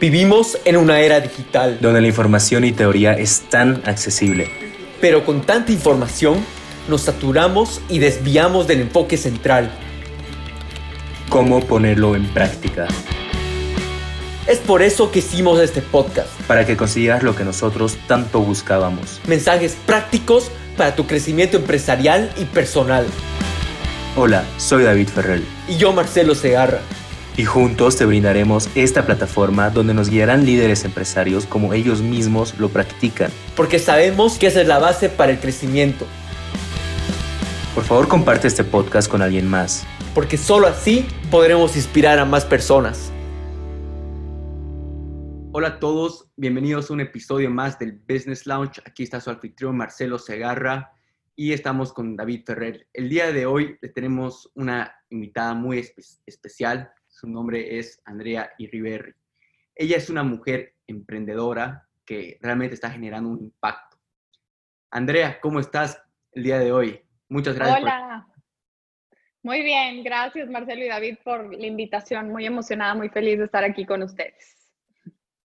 Vivimos en una era digital, donde la información y teoría es tan accesible. pero con tanta información nos saturamos y desviamos del enfoque central. ¿Cómo ponerlo en práctica? Es por eso que hicimos este podcast. Para que consigas lo que nosotros tanto buscábamos. Mensajes prácticos para tu crecimiento empresarial y personal. Hola, soy David Ferrell. Y yo, Marcelo Segarra. Y juntos te brindaremos esta plataforma donde nos guiarán líderes empresarios como ellos mismos lo practican. Porque sabemos que esa es la base para el crecimiento. Por favor, comparte este podcast con alguien más. Porque solo así podremos inspirar a más personas. Hola a todos, bienvenidos a un episodio más del Business Lounge. Aquí está su anfitrión Marcelo Segarra y estamos con David Ferrer. El día de hoy le tenemos una invitada muy espe- especial. Su nombre es Andrea Irriberri. Ella es una mujer emprendedora que realmente está generando un impacto. Andrea, ¿cómo estás el día de hoy? Muchas gracias. por- Hola. Muy bien, gracias Marcelo y David por la invitación. Muy emocionada, muy feliz de estar aquí con ustedes.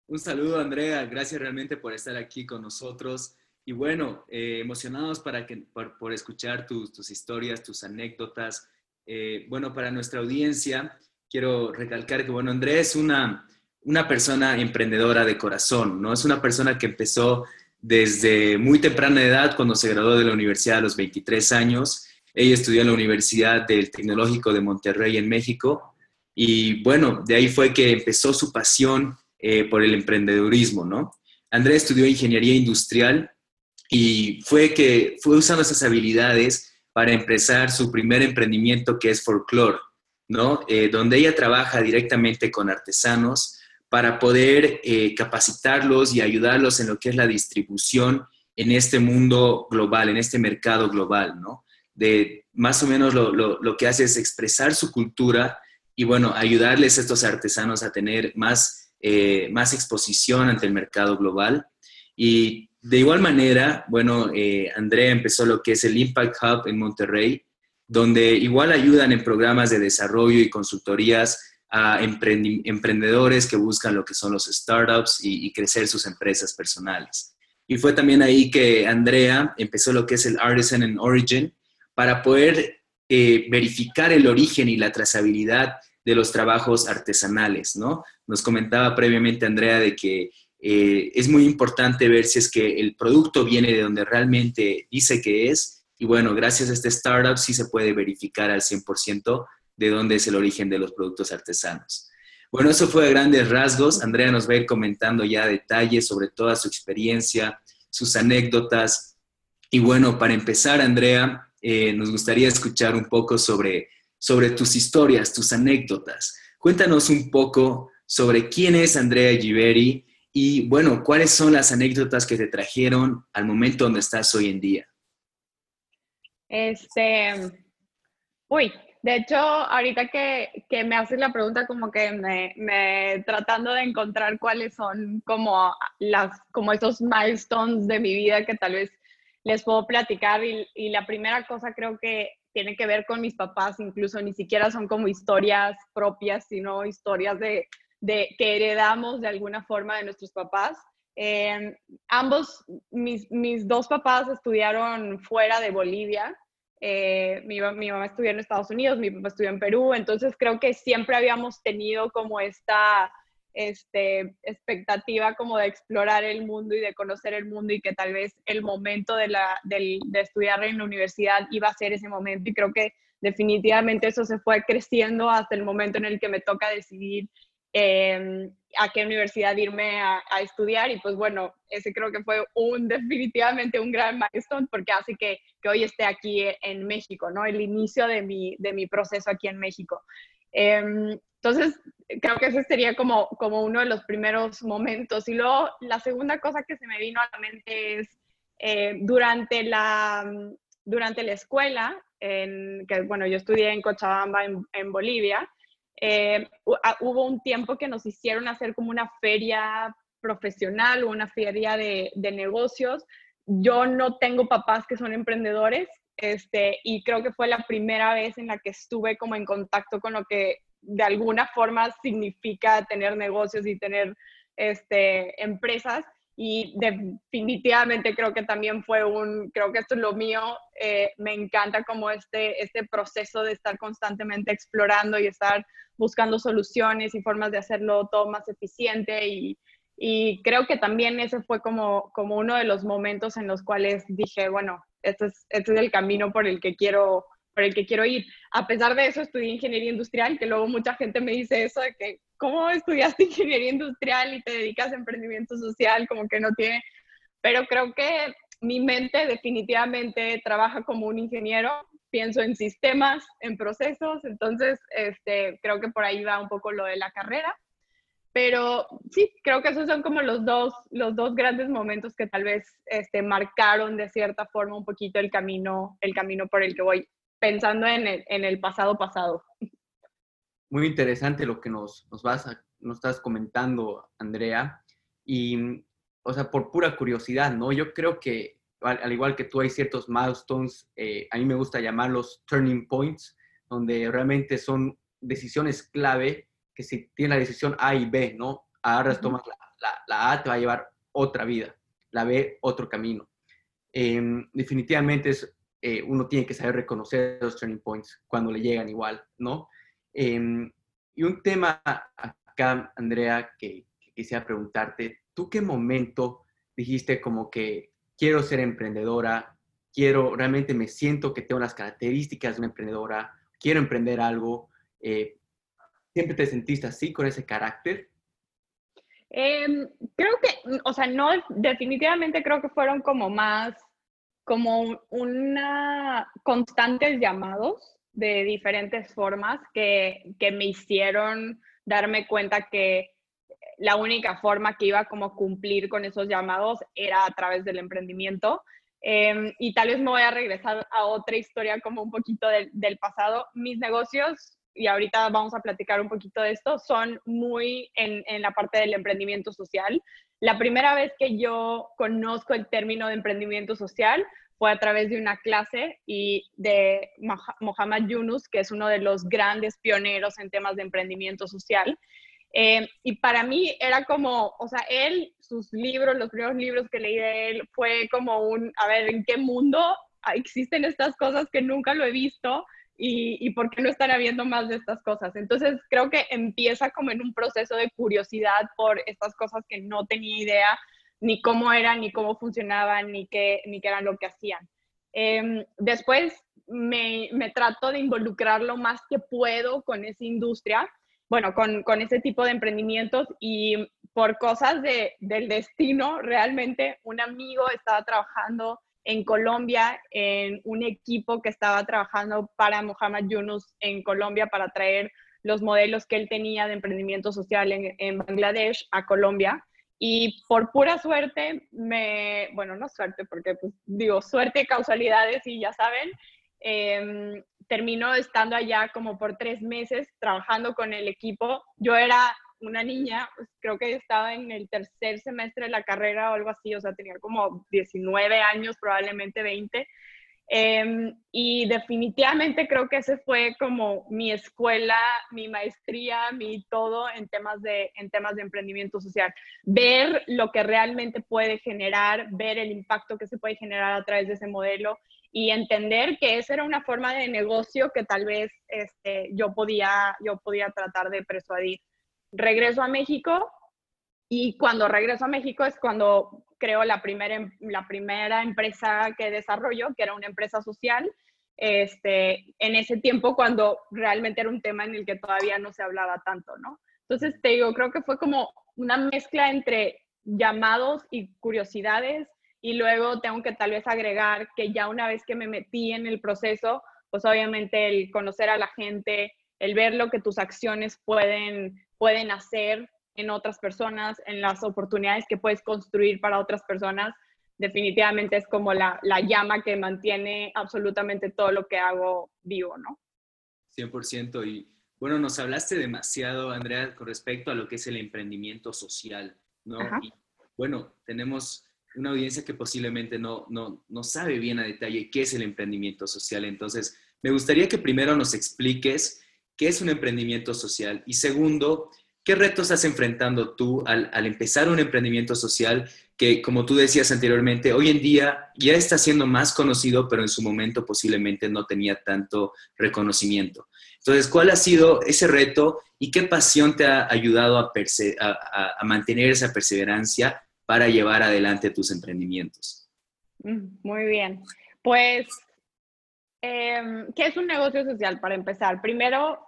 Un saludo, Andrea. Gracias realmente por estar aquí con nosotros. Y bueno, eh, emocionados para que, por, por escuchar tus, tus historias, tus anécdotas. Eh, bueno, para nuestra audiencia, quiero recalcar que, bueno, Andrea es una, una persona emprendedora de corazón, ¿no? Es una persona que empezó desde muy temprana edad, cuando se graduó de la universidad a los 23 años. Ella estudió en la Universidad del Tecnológico de Monterrey, en México. Y bueno, de ahí fue que empezó su pasión eh, por el emprendedurismo, ¿no? Andrea estudió ingeniería industrial y fue que fue usando esas habilidades para empezar su primer emprendimiento que es Folklore, Eh, donde ella trabaja directamente con artesanos para poder eh, capacitarlos y ayudarlos en lo que es la distribución en este mundo global, en este mercado global, ¿no? De más o menos lo, lo, lo que hace es expresar su cultura y, bueno, ayudarles a estos artesanos a tener más eh, más exposición ante el mercado global. Y de igual manera, bueno, Andrea empezó lo que es el Impact Hub en Monterrey, donde igual ayudan en programas de desarrollo y consultorías a emprendedores que buscan lo que son los startups y, y crecer sus empresas personales. Y fue también ahí que Andrea empezó lo que es el Artisan and Origin para poder eh, verificar el origen y la trazabilidad de los trabajos artesanales, ¿no? Nos comentaba previamente Andrea de que eh, es muy importante ver si es que el producto viene de donde realmente dice que es. Y bueno, gracias a este startup sí se puede verificar al 100% de dónde es el origen de los productos artesanos. Bueno, eso fue a grandes rasgos. Andrea nos va a ir comentando ya detalles sobre toda su experiencia, sus anécdotas. Y bueno, para empezar, Andrea, eh, nos gustaría escuchar un poco sobre sobre tus historias, tus anécdotas. Cuéntanos un poco sobre quién es Andrea Giveri y, bueno, cuáles son las anécdotas que te trajeron al momento donde estás hoy en día. Este, uy, de hecho, ahorita que, que me haces la pregunta, como que me, me tratando de encontrar cuáles son como las, como esos milestones de mi vida que tal vez les puedo platicar y, y la primera cosa creo que tiene que ver con mis papás, incluso ni siquiera son como historias propias, sino historias de, de que heredamos de alguna forma de nuestros papás. Eh, ambos, mis, mis, dos papás estudiaron fuera de Bolivia. Eh, mi, mi, mamá estudió en Estados Unidos, mi papá estudió en Perú, entonces creo que siempre habíamos tenido como esta este, expectativa como de explorar el mundo y de conocer el mundo y que tal vez el momento de, la, de, de estudiar en la universidad iba a ser ese momento y creo que definitivamente eso se fue creciendo hasta el momento en el que me toca decidir eh, a qué universidad irme a, estudiar y pues bueno, ese creo que fue un definitivamente un gran milestone porque hace que, que hoy esté aquí en México, ¿no? El inicio de mi, de mi proceso aquí en México. Eh, entonces, creo que ese sería como, como uno de los primeros momentos. Y luego, la segunda cosa que se me vino a la mente es, eh, durante, la, durante la escuela, en, que bueno, yo estudié en Cochabamba, en Bolivia, eh, hubo un tiempo que nos hicieron hacer como una feria profesional o una feria de, de negocios. Yo no tengo papás que son emprendedores, este, y creo que fue la primera vez en la que estuve como en contacto con lo que de alguna forma significa tener negocios y tener este, empresas. Y definitivamente creo que también fue un, creo que esto es lo mío, eh, me encanta como este, este proceso de estar constantemente explorando y estar buscando soluciones y formas de hacerlo todo más eficiente y, y creo que también ese fue como, como uno de los momentos en los cuales dije, bueno, este es, este es el camino por el que quiero por el que quiero ir. A pesar de eso, estudié ingeniería industrial, que luego mucha gente me dice eso de que, ¿cómo estudiaste ingeniería industrial y te dedicas a emprendimiento social? Como que no tiene, pero creo que mi mente definitivamente trabaja como un ingeniero, pienso en sistemas, en procesos, entonces este, creo que por ahí va un poco lo de la carrera. Pero sí, creo que esos son como los dos, los dos grandes momentos que tal vez este, marcaron de cierta forma un poquito el camino, el camino por el que voy pensando en el, en el pasado pasado. Muy interesante lo que nos, nos, vas nos estás comentando, Andrea. Y, o sea, por pura curiosidad, ¿no? Yo creo que, al, igual que tú, hay ciertos milestones, eh, a mí me gusta llamarlos turning points, donde realmente son decisiones clave, que si tienes la decisión A y B, ¿no? Ahora tomas la, la, A, te va a llevar otra vida, la B, otro camino. Em, definitivamente es eh, uno tiene que saber reconocer los turning points cuando le llegan igual, ¿no? Em, y un tema acá, Andrea, que, quisiera preguntarte, ¿tú qué momento dijiste como que quiero ser emprendedora, quiero, realmente me siento que tengo las características de una emprendedora, quiero emprender algo? Eh, ¿Siempre te sentiste así, con ese carácter? Em, creo que, o sea, no, definitivamente creo que fueron como más como una constantes llamados de diferentes formas que, que, me hicieron darme cuenta que la única forma que iba como cumplir con esos llamados era a través del emprendimiento. Em, y tal vez me voy a regresar a otra historia como un poquito del, del pasado. Mis negocios, y ahorita vamos a platicar un poquito de esto, son muy en, en la parte del emprendimiento social. La primera vez que yo conozco el término de emprendimiento social fue a través de una clase y de Mohamed Yunus, que es uno de los grandes pioneros en temas de emprendimiento social. Eh, y para mí era como, o sea, él, sus libros, los primeros libros que leí de él, fue como un, a ver, ¿en qué mundo existen estas cosas que nunca lo he visto? Y, por qué no están habiendo más de estas cosas. Entonces creo que empieza como en un proceso de curiosidad por estas cosas que no tenía idea ni cómo eran, ni cómo funcionaban, ni qué, ni qué eran lo que hacían. Em, después me, me, trato de involucrar lo más que puedo con esa industria, bueno, con, con ese tipo de emprendimientos y por cosas de, del destino, realmente un amigo estaba trabajando en Colombia, en un equipo que estaba trabajando para Mohamed Yunus en Colombia para traer los modelos que él tenía de emprendimiento social en, en Bangladesh a Colombia. Y por pura suerte, me, bueno, no suerte, porque pues, digo, suerte, causalidades y ya saben, eh, terminó estando allá como por tres meses trabajando con el equipo. Yo era una niña, pues, creo que estaba en el tercer semestre de la carrera o algo así, o sea, tenía como 19 años, probablemente 20. Em, y definitivamente creo que ese fue como mi escuela, mi maestría, mi todo en temas de, en temas de emprendimiento social. Ver lo que realmente puede generar, ver el impacto que se puede generar a través de ese modelo y entender que esa era una forma de negocio que tal vez este, yo, podía, yo podía tratar de persuadir regreso a México y cuando regreso a México es cuando creo la primera, em, la primera empresa que desarrollo, que era una empresa social, este, en ese tiempo cuando realmente era un tema en el que todavía no se hablaba tanto, ¿no? Entonces, te digo, creo que fue como una mezcla entre llamados y curiosidades y luego tengo que tal vez agregar que ya una vez que me metí en el proceso, pues obviamente el conocer a la gente, el ver lo que tus acciones pueden pueden hacer en otras personas, en las oportunidades que puedes construir para otras personas, definitivamente es como la, la llama que mantiene absolutamente todo lo que hago vivo, ¿no? 100%. Y bueno, nos hablaste demasiado, Andrea, con respecto a lo que es el emprendimiento social, ¿no? Y bueno, tenemos una audiencia que posiblemente no, no, no sabe bien a detalle qué es el emprendimiento social. Entonces, me gustaría que primero nos expliques ¿qué es un emprendimiento social? Y segundo, ¿qué retos estás enfrentando tú al, al empezar un emprendimiento social que, como tú decías anteriormente, hoy en día ya está siendo más conocido, pero en su momento posiblemente no tenía tanto reconocimiento? Entonces, ¿cuál ha sido ese reto y qué pasión te ha ayudado a, a, mantener esa perseverancia para llevar adelante tus emprendimientos? Mm, muy bien. Pues, em, ¿qué es un negocio social para empezar? Primero,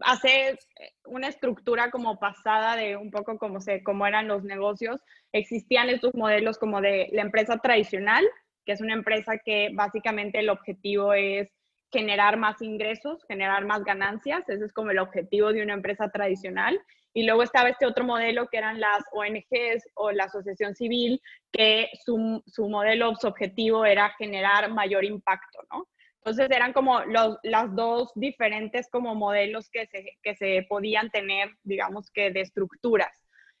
hacer una estructura como pasada de un poco como, se, cómo eran los negocios. Existían estos modelos como de la empresa tradicional, que es una empresa que básicamente el objetivo es generar más ingresos, generar más ganancias. Ese es como el objetivo de una empresa tradicional. Y luego estaba este otro modelo que eran las ONGs o la asociación civil, que su, su modelo, su objetivo era generar mayor impacto, ¿no? Entonces eran como los, las dos diferentes como modelos que se, que se podían tener, digamos que de estructuras.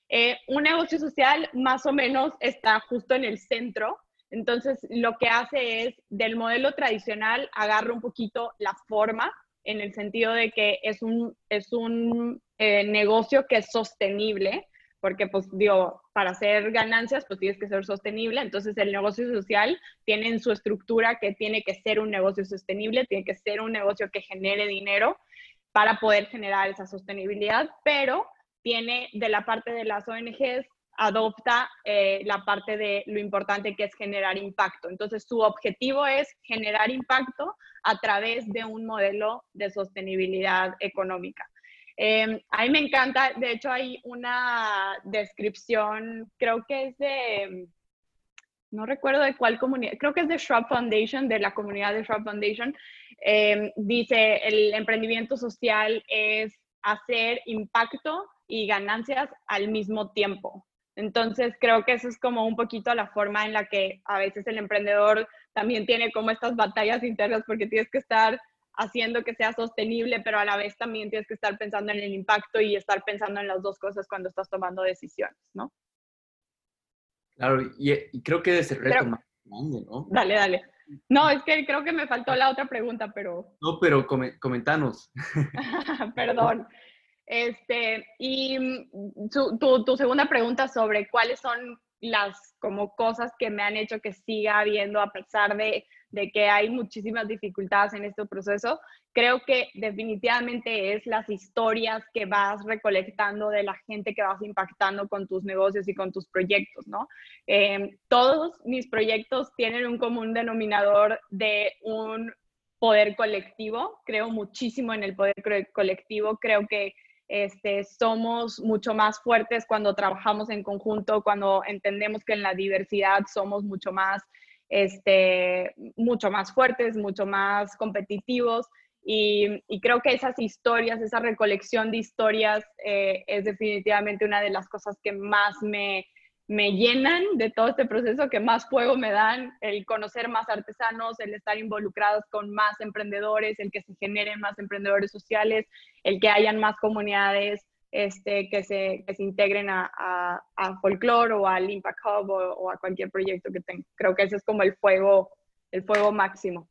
Eh, un negocio social más o menos está justo en el centro entonces, lo que hace es, del modelo tradicional, agarra un poquito la forma, en el sentido de que es un, es un eh, negocio que es sostenible, porque pues digo, para hacer ganancias pues tienes que ser sostenible, entonces el negocio social tiene en su estructura que tiene que ser un negocio sostenible, tiene que ser un negocio que genere dinero para poder generar esa sostenibilidad, pero tiene de la parte de las ONGs adopta eh, la parte de lo importante que es generar impacto. Entonces, su objetivo es generar impacto a través de un modelo de sostenibilidad económica. Eh, a mí me encanta, de hecho hay una descripción, creo que es de, no recuerdo de cuál comunidad, creo que es de Shrub Foundation, de la comunidad de Shrub Foundation, eh, dice, el emprendimiento social es hacer impacto y ganancias al mismo tiempo. Entonces, creo que eso es como un poquito la forma en la que a veces el emprendedor también tiene como estas batallas internas porque tienes que estar haciendo que sea sostenible, pero a la vez también tienes que estar pensando en el impacto y estar pensando en las dos cosas cuando estás tomando decisiones, ¿no? Claro, y, creo que es el reto más grande, ¿no? Dale, dale. No, es que creo que me faltó la otra pregunta, pero... No, pero comentanos. Perdón. Este, y mm, tu, tu, segunda pregunta sobre cuáles son las como cosas que me han hecho que siga habiendo a pesar de, de, que hay muchísimas dificultades en este proceso, creo que definitivamente es las historias que vas recolectando de la gente que vas impactando con tus negocios y con tus proyectos, ¿no? Em, todos mis proyectos tienen un común denominador de un poder colectivo, creo muchísimo en el poder colectivo, creo que este, somos mucho más fuertes cuando trabajamos en conjunto, cuando entendemos que en la diversidad somos mucho más, este, mucho más fuertes, mucho más competitivos. Y, creo que esas historias, esa recolección de historias eh, es definitivamente una de las cosas que más me, me llenan de todo este proceso, que más fuego me dan, el conocer más artesanos, el estar involucrados con más emprendedores, el que se generen más emprendedores sociales, el que hayan más comunidades este, que, se, que se integren a, a, Folklore o al Impact Hub o, a cualquier proyecto que tenga. Creo que ese es como el fuego, el fuego máximo.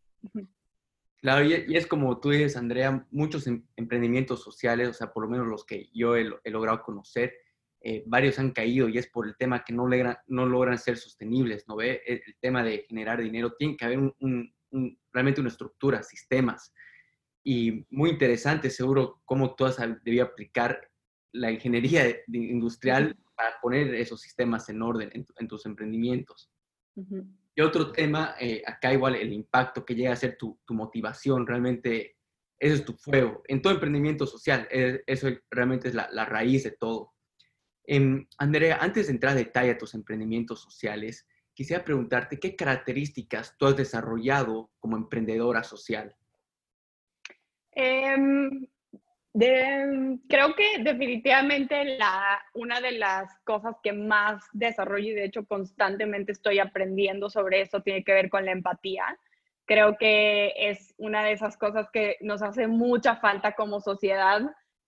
Claro, y es como tú dices, Andrea, muchos em, emprendimientos sociales, o sea, por lo menos los que yo he logrado conocer, eh, varios han caído y es por el tema que no, logran, no logran ser sostenibles, ¿no ve? El, tema de generar dinero, tiene que haber un, realmente una estructura, sistemas. Y muy interesante, seguro, cómo tú has debido aplicar la ingeniería industrial para poner esos sistemas en orden en, tus emprendimientos. Y otro tema, eh, acá igual el impacto que llega a ser tu, tu motivación, realmente eso es tu fuego. En todo emprendimiento social, eh, eso realmente es la, la raíz de todo. Em, Andrea, antes de entrar a detalle a tus emprendimientos sociales, quisiera preguntarte qué características tú has desarrollado como emprendedora social. Em, creo que definitivamente la, una de las cosas que más desarrollo y de hecho constantemente estoy aprendiendo sobre eso tiene que ver con la empatía. Creo que es una de esas cosas que nos hace mucha falta como sociedad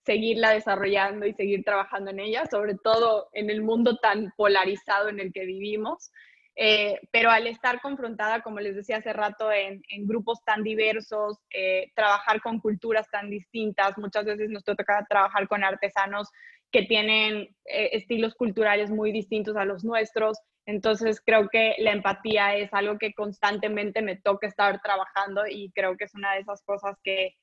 seguirla desarrollando y seguir trabajando en ella, sobre todo en el mundo tan polarizado en el que vivimos. Eh, pero al estar confrontada, como les decía hace rato, en, grupos tan diversos, eh, trabajar con culturas tan distintas, muchas veces nos toca trabajar con artesanos que tienen eh, estilos culturales muy distintos a los nuestros. Entonces creo que la empatía es algo que constantemente me toca estar trabajando y creo que es una de esas cosas que,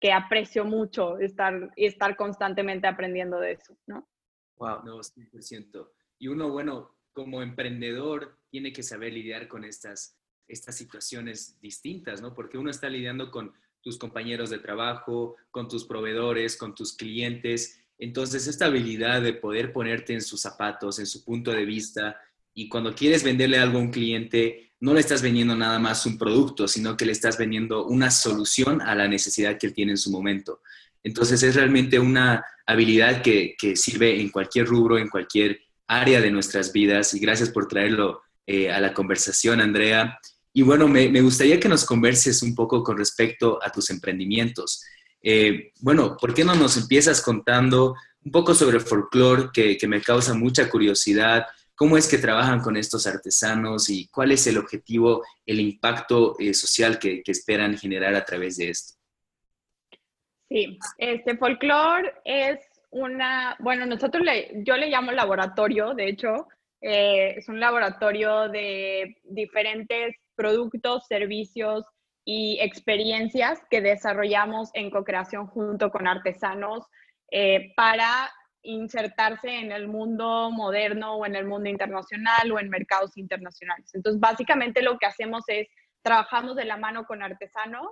que aprecio mucho, estar, estar constantemente aprendiendo de eso, ¿no? Wow, no, 100%. Y uno, bueno, como emprendedor tiene que saber lidiar con estas, estas situaciones distintas, ¿no? Porque uno está lidiando con tus compañeros de trabajo, con tus proveedores, con tus clientes. Entonces, esta habilidad de poder ponerte en sus zapatos, en su punto de vista, y cuando quieres venderle algo a un cliente, no le estás vendiendo nada más un producto, sino que le estás vendiendo una solución a la necesidad que él tiene en su momento. Entonces, es realmente una habilidad que, sirve en cualquier rubro, en cualquier área de nuestras vidas y gracias por traerlo eh, a la conversación, Andrea. Y bueno, me, gustaría que nos converses un poco con respecto a tus emprendimientos. Eh, bueno, ¿por qué no nos empiezas contando un poco sobre folclore que, que me causa mucha curiosidad? ¿Cómo es que trabajan con estos artesanos y cuál es el objetivo, el impacto eh, social que, esperan generar a través de esto? Sí, este folclore es una, bueno, nosotros le, yo le llamo laboratorio, de hecho, eh, es un laboratorio de diferentes productos, servicios y experiencias que desarrollamos en co-creación junto con artesanos eh, para insertarse en el mundo moderno o en el mundo internacional o en mercados internacionales. Entonces, básicamente lo que hacemos es trabajamos de la mano con artesanos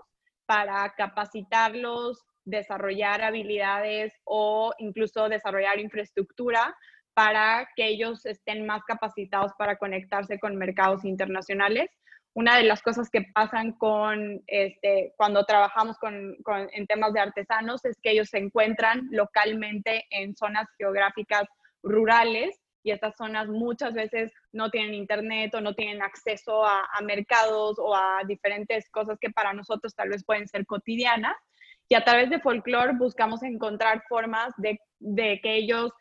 para capacitarlos, desarrollar habilidades o incluso desarrollar infraestructura para que ellos estén más capacitados para conectarse con mercados internacionales. Una de las cosas que pasan con, este, cuando trabajamos con, en temas de artesanos es que ellos se encuentran localmente en zonas geográficas rurales y estas zonas muchas veces no tienen internet o no tienen acceso a, mercados o a diferentes cosas que para nosotros tal vez pueden ser cotidianas. Y a través de folklore buscamos encontrar formas de, que ellos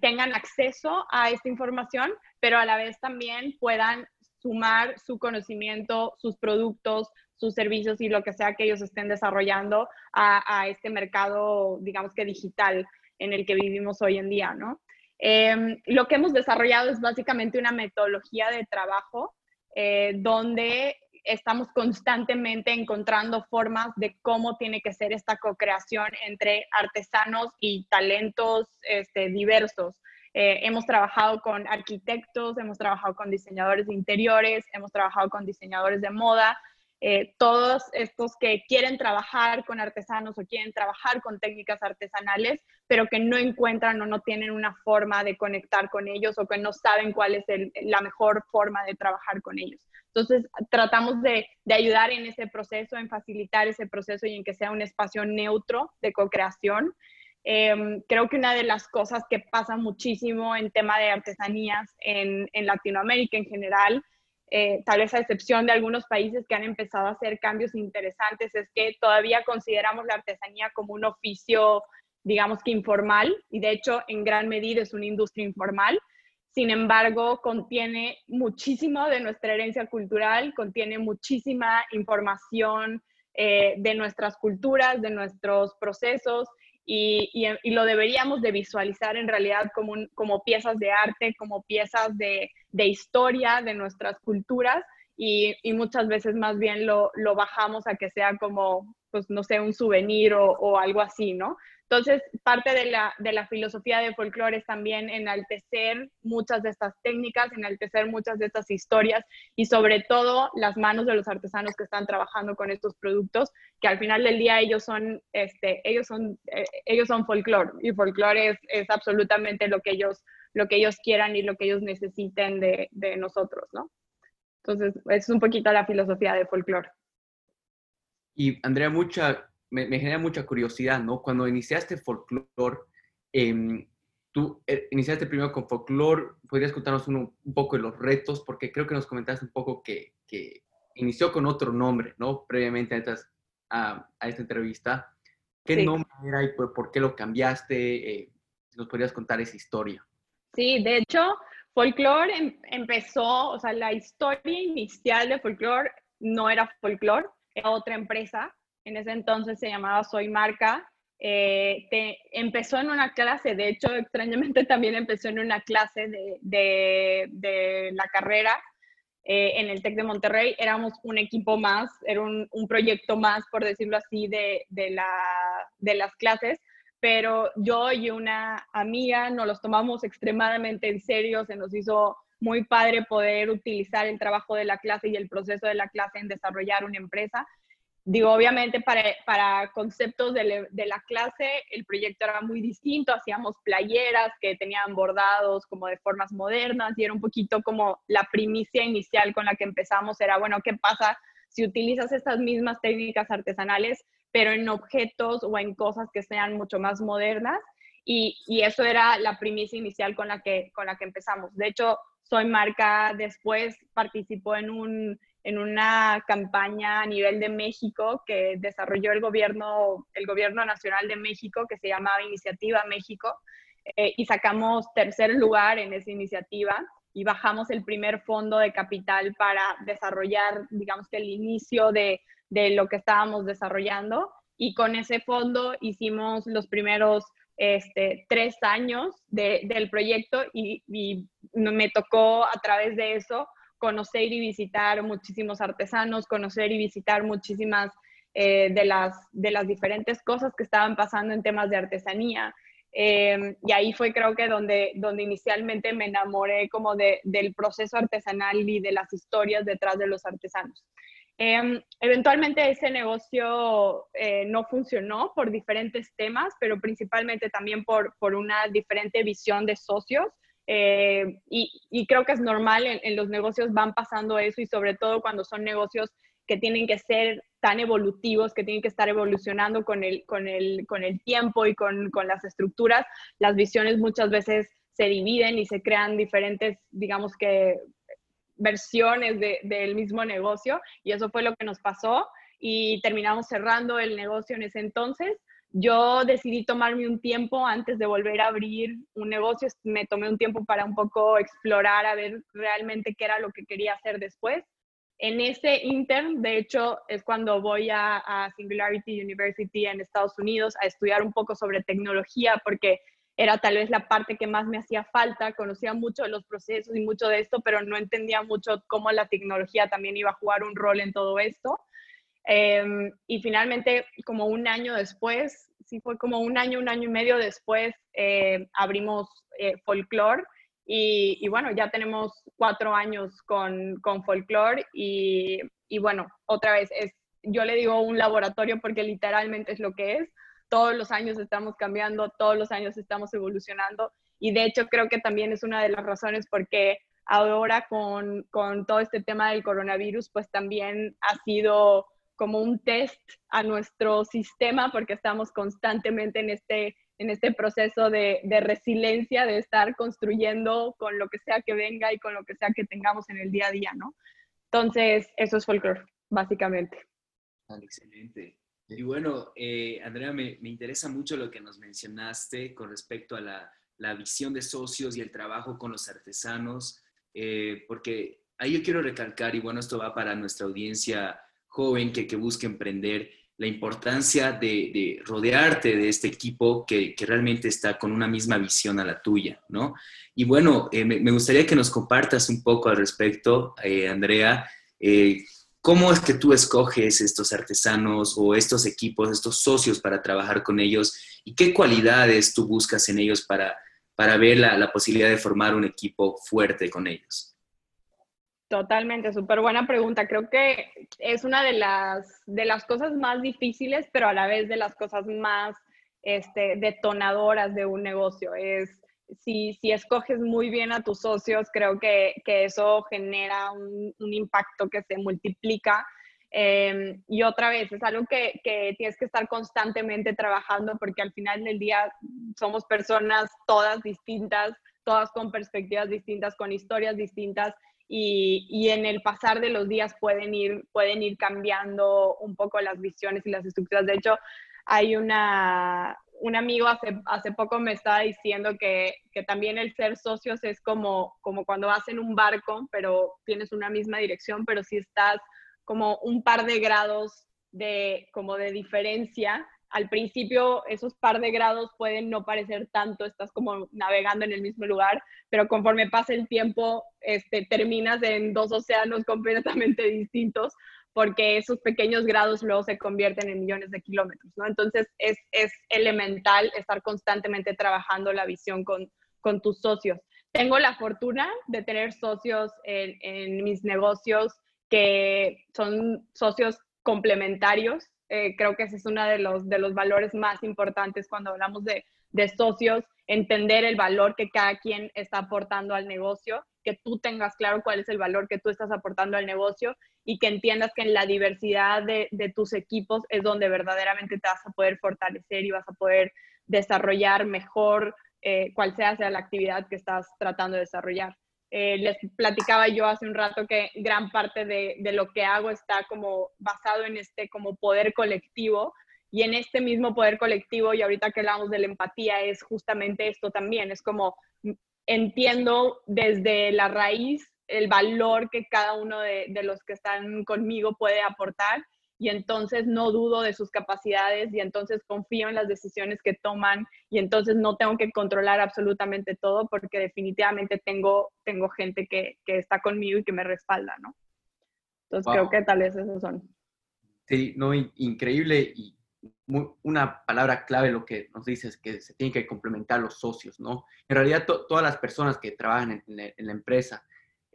tengan acceso a esta información, pero a la vez también puedan sumar su conocimiento, sus productos, sus servicios y lo que sea que ellos estén desarrollando a, este mercado, digamos que digital en el que vivimos hoy en día, ¿no? Em, lo que hemos desarrollado es básicamente una metodología de trabajo eh, donde estamos constantemente encontrando formas de cómo tiene que ser esta co-creación entre artesanos y talentos este, diversos. Eh, hemos trabajado con arquitectos, hemos trabajado con diseñadores de interiores, hemos trabajado con diseñadores de moda, eh, todos estos que quieren trabajar con artesanos o quieren trabajar con técnicas artesanales, pero que no encuentran o no tienen una forma de conectar con ellos o que no saben cuál es la mejor forma de trabajar con ellos. Entonces, tratamos de, ayudar en ese proceso, en facilitar ese proceso y en que sea un espacio neutro de co-creación. Em, creo que una de las cosas que pasa muchísimo en tema de artesanías en, Latinoamérica en general, eh, tal vez a excepción de algunos países que han empezado a hacer cambios interesantes, es que todavía consideramos la artesanía como un oficio, digamos que informal, y de hecho en gran medida es una industria informal. Sin embargo, contiene muchísimo de nuestra herencia cultural, contiene muchísima información eh, de nuestras culturas, de nuestros procesos y, lo deberíamos de visualizar en realidad como, como piezas de arte, como piezas de, historia de nuestras culturas y, muchas veces más bien lo, bajamos a que sea como, pues no sé, un souvenir o, o algo así, ¿no? Entonces, parte de la, de la filosofía de folclore es también enaltecer muchas de estas técnicas, enaltecer muchas de estas historias y sobre todo las manos de los artesanos que están trabajando con estos productos, que al final del día ellos son, este, ellos son, eh, ellos son folclore y folclore es, es, absolutamente lo que, ellos, lo que ellos quieran y lo que ellos necesiten de, de nosotros, ¿no? Entonces, es un poquito la filosofía de folclore. Y Andrea, mucha, me, genera mucha curiosidad, ¿no? Cuando iniciaste folklore, em, tú eh, iniciaste primero con folklore, ¿podrías contarnos un, poco de los retos? Porque creo que nos comentaste un poco que, que inició con otro nombre, ¿no? Previamente a, estas, a, esta entrevista. ¿Qué nombre era y por, qué lo cambiaste? Eh, ¿Nos podrías contar esa historia? Sí, de hecho, folklore em, empezó, o sea, la historia inicial de folklore no era folklore, era otra empresa. En ese entonces se llamaba Soy Marca. Eh, empezó en una clase, de hecho, extrañamente también empezó en una clase de, de, la carrera eh, en el TEC de Monterrey. Éramos un equipo más, era un, proyecto más, por decirlo así, de, la, de las clases pero yo y una amiga nos los tomamos extremadamente en serio, se nos hizo muy padre poder utilizar el trabajo de la clase y el proceso de la clase en desarrollar una empresa. Digo, obviamente para, para conceptos de, de, la clase el proyecto era muy distinto, hacíamos playeras que tenían bordados como de formas modernas y era un poquito como la primicia inicial con la que empezamos, era, bueno, ¿qué pasa si utilizas estas mismas técnicas artesanales pero en objetos o en cosas que sean mucho más modernas. Y, y, eso era la primicia inicial con la, que, con la que empezamos. De hecho, Soy Marca después participó en, un, en una campaña a nivel de México que desarrolló el gobierno, el gobierno nacional de México, que se llamaba Iniciativa México, eh, y sacamos tercer lugar en esa iniciativa y bajamos el primer fondo de capital para desarrollar, digamos que el inicio de de lo que estábamos desarrollando. Y con ese fondo hicimos los primeros este, tres años del proyecto y, me tocó a través de eso conocer y visitar muchísimos artesanos, conocer y visitar muchísimas eh, de, las, de las diferentes cosas que estaban pasando en temas de artesanía. Em, y ahí fue creo que donde, donde inicialmente me enamoré como de, del proceso artesanal y de las historias detrás de los artesanos. Em, eventualmente ese negocio eh, no funcionó por diferentes temas, pero principalmente también por, por una diferente visión de socios. Eh, y, y, creo que es normal, en, los negocios van pasando eso y sobre todo cuando son negocios que tienen que ser tan evolutivos, que tienen que estar evolucionando con el, con el, con el tiempo y con, con las estructuras, las visiones muchas veces se dividen y se crean diferentes, digamos que, versiones del mismo negocio y eso fue lo que nos pasó y terminamos cerrando el negocio en ese entonces. Yo decidí tomarme un tiempo antes de volver a abrir un negocio, me tomé un tiempo para un poco explorar, a ver realmente qué era lo que quería hacer después. En ese intern, de hecho, es cuando voy a, a Singularity University en Estados Unidos a estudiar un poco sobre tecnología, porque era tal vez la parte que más me hacía falta, conocía mucho de los procesos y mucho de esto, pero no entendía mucho cómo la tecnología también iba a jugar un rol en todo esto. Em, y finalmente, como un año después, sí fue como un año, un año y medio después, eh, abrimos eh, Folklore y, y, bueno, ya tenemos cuatro años con, con Folklore y, y bueno, otra vez, es, yo le digo un laboratorio porque literalmente es lo que es todos los años estamos cambiando, todos los años estamos evolucionando y de hecho creo que también es una de las razones por qué ahora con, con todo este tema del coronavirus, pues también ha sido como un test a nuestro sistema porque estamos constantemente en este, en este proceso de, de, resiliencia, de estar construyendo con lo que sea que venga y con lo que sea que tengamos en el día a día, ¿no? Entonces, eso es folklore, básicamente. Excelente. Y bueno, eh, Andrea, me, interesa mucho lo que nos mencionaste con respecto a la, visión de socios y el trabajo con los artesanos, eh, porque ahí yo quiero recalcar, y bueno, esto va para nuestra audiencia joven que, que busca emprender, la importancia de, rodearte de este equipo que, realmente está con una misma visión a la tuya, ¿no? Y bueno, eh, me, gustaría que nos compartas un poco al respecto, Andrea, ¿Cómo es que tú escoges estos artesanos o estos equipos, estos socios para trabajar con ellos? ¿Y qué cualidades tú buscas en ellos para, para ver la, posibilidad de formar un equipo fuerte con ellos? Totalmente, súper buena pregunta. Creo que es una de las, de las cosas más difíciles, pero a la vez de las cosas más este, detonadoras de un negocio. Es si, si, escoges muy bien a tus socios, creo que, que eso genera un, un, impacto que se multiplica. Eh, y otra vez, es algo que, que, tienes que estar constantemente trabajando porque al final del día somos personas todas distintas, todas con perspectivas distintas, con historias distintas. Y, y, en el pasar de los días pueden ir, pueden ir cambiando un poco las visiones y las estructuras. De hecho, hay una, un amigo hace, hace poco me estaba diciendo que, que, también el ser socios es como, como cuando vas en un barco, pero tienes una misma dirección, pero si estás como un par de grados de, como de diferencia, al principio esos par de grados pueden no parecer tanto, estás como navegando en el mismo lugar, pero conforme pasa el tiempo, este, terminas en dos océanos completamente distintos porque esos pequeños grados luego se convierten en millones de kilómetros, ¿no? Entonces es, elemental estar constantemente trabajando la visión con, tus socios. Tengo la fortuna de tener socios en, mis negocios que son socios complementarios. Eh, creo que ese es uno de los, valores más importantes cuando hablamos de socios, entender el valor que cada quien está aportando al negocio, que tú tengas claro cuál es el valor que tú estás aportando al negocio y que entiendas que en la diversidad de, tus equipos es donde verdaderamente te vas a poder fortalecer y vas a poder desarrollar mejor eh, cual sea, sea la actividad que estás tratando de desarrollar. Eh, les platicaba yo hace un rato que gran parte de, lo que hago está como basado en este como poder colectivo y en este mismo poder colectivo y ahorita que hablamos de la empatía es justamente esto también, es como entiendo desde la raíz el valor que cada uno de, los que están conmigo puede aportar y entonces no dudo de sus capacidades y entonces confío en las decisiones que toman y entonces no tengo que controlar absolutamente todo porque definitivamente tengo, tengo gente que, está conmigo y que me respalda, ¿no? Entonces creo que tal vez esos son. Sí, no, increíble y una palabra clave lo que nos dice es que se tienen que complementar los socios, ¿no? En realidad todas las personas que trabajan en la empresa,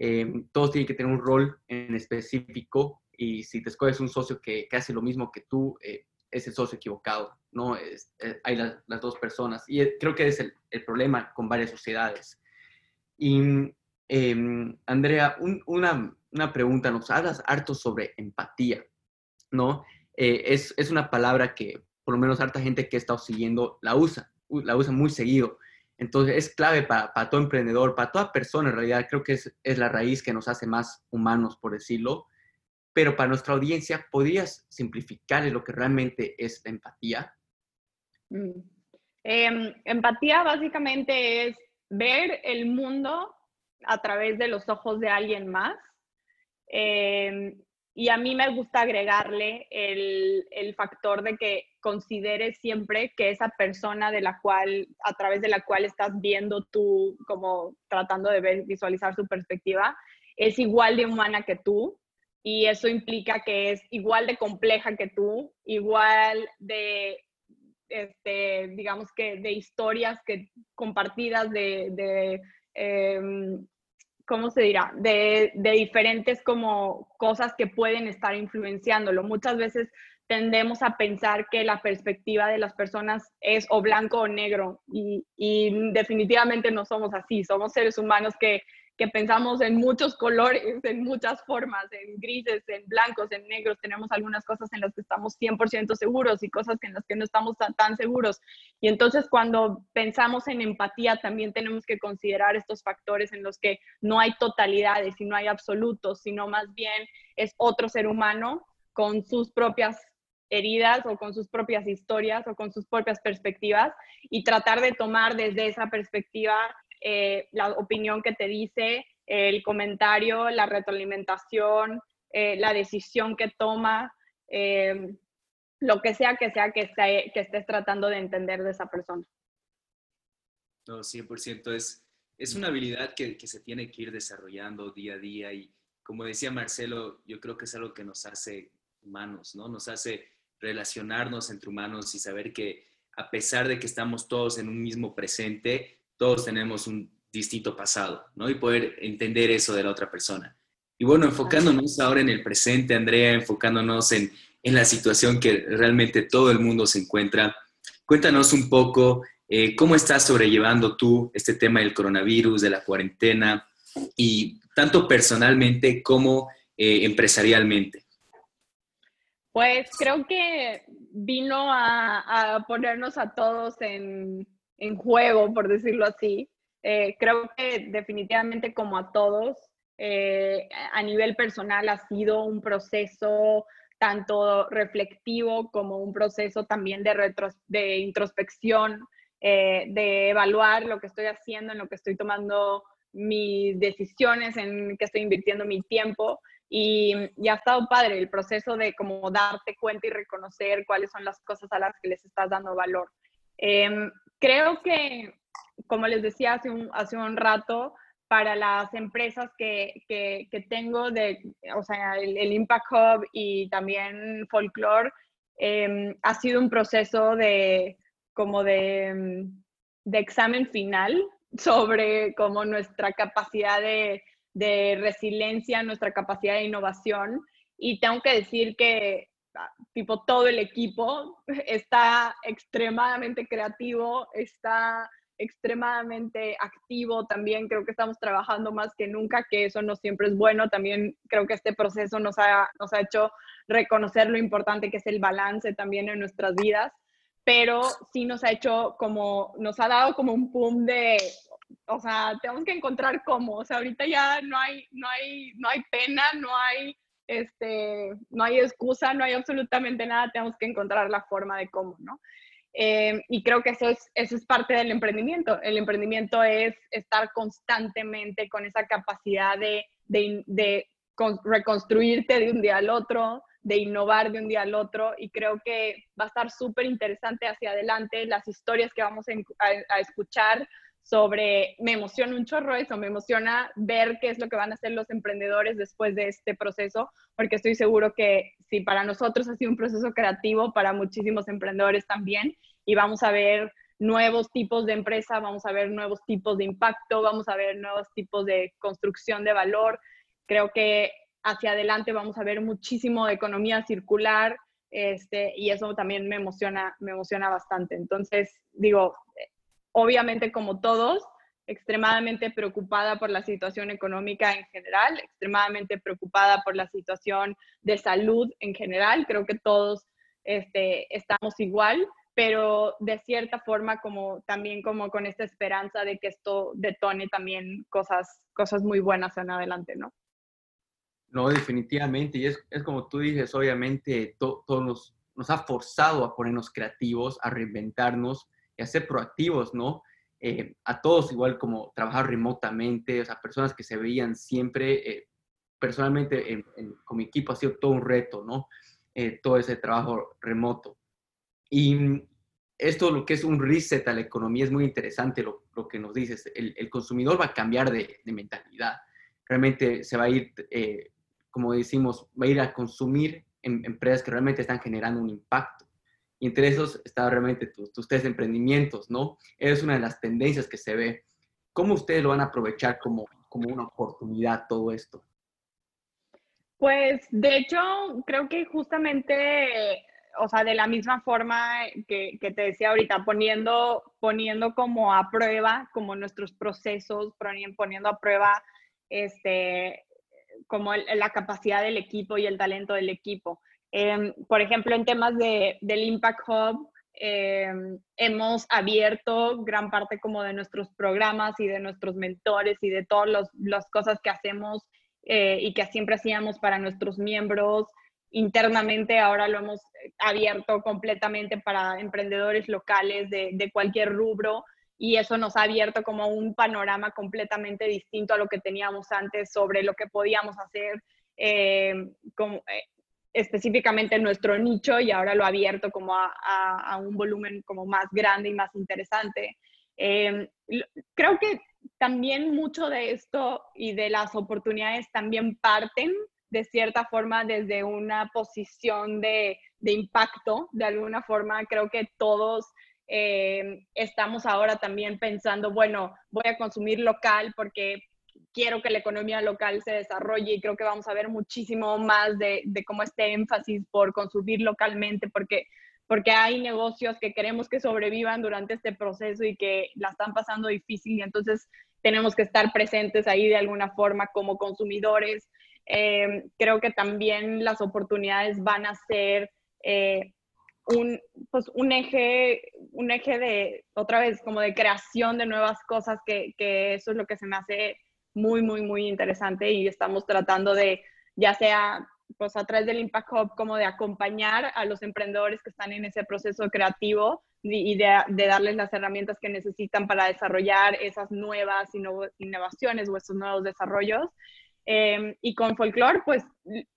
eh, todos tienen que tener un rol en específico y si te escoges un socio que, que hace lo mismo que tú, eh, es el socio equivocado, ¿no? Es, eh, hay las dos personas y creo que es el, el, problema con varias sociedades. Y em, Andrea, una, una, pregunta, nos hablas harto sobre empatía, ¿no? Es, es una palabra que por lo menos harta gente que he estado siguiendo la usa, la usa muy seguido. Entonces es clave para, todo emprendedor, para toda persona en realidad. Creo que es, la raíz que nos hace más humanos, por decirlo. Pero para nuestra audiencia, ¿podrías simplificarle lo que realmente es la empatía? Mm. Em, empatía básicamente es ver el mundo a través de los ojos de alguien más. Em, y a mí me gusta agregarle el, el, factor de que consideres siempre que esa persona de la cual, a través de la cual estás viendo tú, como tratando de ver, visualizar su perspectiva, es igual de humana que tú. Y eso implica que es igual de compleja que tú, igual de, este, digamos que, de historias que compartidas, de, de em, ¿cómo se dirá? De, diferentes como cosas que pueden estar influenciándolo. Muchas veces tendemos a pensar que la perspectiva de las personas es o blanco o negro y, y definitivamente no somos así. Somos seres humanos que que pensamos en muchos colores, en muchas formas, en grises, en blancos, en negros. Tenemos algunas cosas en las que estamos 100% seguros y cosas en las que no estamos tan, seguros. Y entonces cuando pensamos en empatía también tenemos que considerar estos factores en los que no hay totalidades y no hay absolutos, sino más bien es otro ser humano con sus propias heridas o con sus propias historias o con sus propias perspectivas y tratar de tomar desde esa perspectiva eh, la opinión que te dice, el comentario, la retroalimentación, eh, la decisión que toma, eh, lo que sea que sea que, que estés tratando de entender de esa persona. No, 100%. Es, es una habilidad que, que, se tiene que ir desarrollando día a día y como decía Marcelo, yo creo que es algo que nos hace humanos, ¿no? Nos hace relacionarnos entre humanos y saber que a pesar de que estamos todos en un mismo presente, todos tenemos un distinto pasado, ¿no? Y poder entender eso de la otra persona. Y bueno, enfocándonos ahora en el presente, Andrea, enfocándonos en, en la situación que realmente todo el mundo se encuentra, cuéntanos un poco eh, cómo estás sobrellevando tú este tema del coronavirus, de la cuarentena, y tanto personalmente como eh, empresarialmente. Pues creo que vino a, a ponernos a todos en, en juego, por decirlo así. Eh, creo que definitivamente como a todos, eh, a nivel personal ha sido un proceso tanto reflectivo como un proceso también de, de introspección, eh, de evaluar lo que estoy haciendo, en lo que estoy tomando mis decisiones, en que estoy invirtiendo mi tiempo. Y, ha estado padre el proceso de como darte cuenta y reconocer cuáles son las cosas a las que les estás dando valor. Em, creo que, como les decía hace un, hace un rato, para las empresas que, que, tengo, de, o sea, el, Impact Hub y también Folklore, em, ha sido un proceso de como de, de examen final sobre como nuestra capacidad de, de resiliencia, nuestra capacidad de innovación. Y tengo que decir que tipo todo el equipo está extremadamente creativo, está extremadamente activo también, creo que estamos trabajando más que nunca, que eso no siempre es bueno, también creo que este proceso nos ha, nos ha hecho reconocer lo importante que es el balance también en nuestras vidas, pero sí nos ha hecho como, nos ha dado como un pum de, o sea, tenemos que encontrar cómo, o sea, ahorita ya no hay, no hay, no hay pena, no hay, este, no hay excusa, no hay absolutamente nada, tenemos que encontrar la forma de cómo, ¿no? Eh, y creo que eso es, eso es parte del emprendimiento. El emprendimiento es estar constantemente con esa capacidad de, de, de reconstruirte de un día al otro, de innovar de un día al otro y creo que va a estar súper interesante hacia adelante las historias que vamos a, escuchar sobre, me emociona un chorro eso, me emociona ver qué es lo que van a hacer los emprendedores después de este proceso, porque estoy seguro que si para nosotros ha sido un proceso creativo, para muchísimos emprendedores también, y vamos a ver nuevos tipos de empresa, vamos a ver nuevos tipos de impacto, vamos a ver nuevos tipos de construcción de valor. Creo que hacia adelante vamos a ver muchísimo de economía circular, este, y eso también me emociona, me emociona bastante. Entonces, digo, obviamente como todos, extremadamente preocupada por la situación económica en general, extremadamente preocupada por la situación de salud en general. Creo que todos este, estamos igual, pero de cierta forma como también como con esta esperanza de que esto detone también cosas, cosas muy buenas en adelante, ¿no? No, definitivamente. Y es, es como tú dices, obviamente todo nos, nos ha forzado a ponernos creativos, a reinventarnos y a ser proactivos, ¿no? Eh, a todos igual como trabajar remotamente, o sea, personas que se veían siempre, eh, personalmente con mi equipo ha sido todo un reto, ¿no? Eh, todo ese trabajo remoto. Y esto, lo que es un reset a la economía, es muy interesante lo, lo que nos dices. El, el, consumidor va a cambiar de, de, mentalidad. Realmente se va a ir como decimos, va a ir a consumir en empresas que realmente están generando un impacto. Entre esos está realmente tus, tus tres emprendimientos, ¿no? Es una de las tendencias que se ve. ¿Cómo ustedes lo van a aprovechar como, como una oportunidad todo esto? Pues de hecho, creo que justamente, o sea, de la misma forma que, que, te decía ahorita, poniendo, poniendo como a prueba, como nuestros procesos, poniendo a prueba este, como la capacidad del equipo y el talento del equipo. Em, por ejemplo, en temas de, del Impact Hub, em, hemos abierto gran parte como de nuestros programas y de nuestros mentores y de todas las cosas que hacemos eh, y que siempre hacíamos para nuestros miembros internamente. Ahora lo hemos abierto completamente para emprendedores locales de, de cualquier rubro y eso nos ha abierto como un panorama completamente distinto a lo que teníamos antes sobre lo que podíamos hacer eh, como, eh, específicamente en nuestro nicho y ahora lo ha abierto como a, un volumen como más grande y más interesante. Eh, creo que también mucho de esto y de las oportunidades también parten de cierta forma desde una posición de, de impacto. De alguna forma creo que todos eh, estamos ahora también pensando, bueno, voy a consumir local porque quiero que la economía local se desarrolle y creo que vamos a ver muchísimo más de, cómo este énfasis por consumir localmente, porque, porque hay negocios que queremos que sobrevivan durante este proceso y que la están pasando difícil y entonces tenemos que estar presentes ahí de alguna forma como consumidores. Eh, creo que también las oportunidades van a ser eh, un, pues un eje, un eje de, otra vez, como de creación de nuevas cosas, que, que, eso es lo que se me hace muy, muy, muy interesante y estamos tratando de, ya sea pues a través del Impact Hub, como de acompañar a los emprendedores que están en ese proceso creativo y de, darles las herramientas que necesitan para desarrollar esas nuevas innovaciones o esos nuevos desarrollos. Em, y con folklore, pues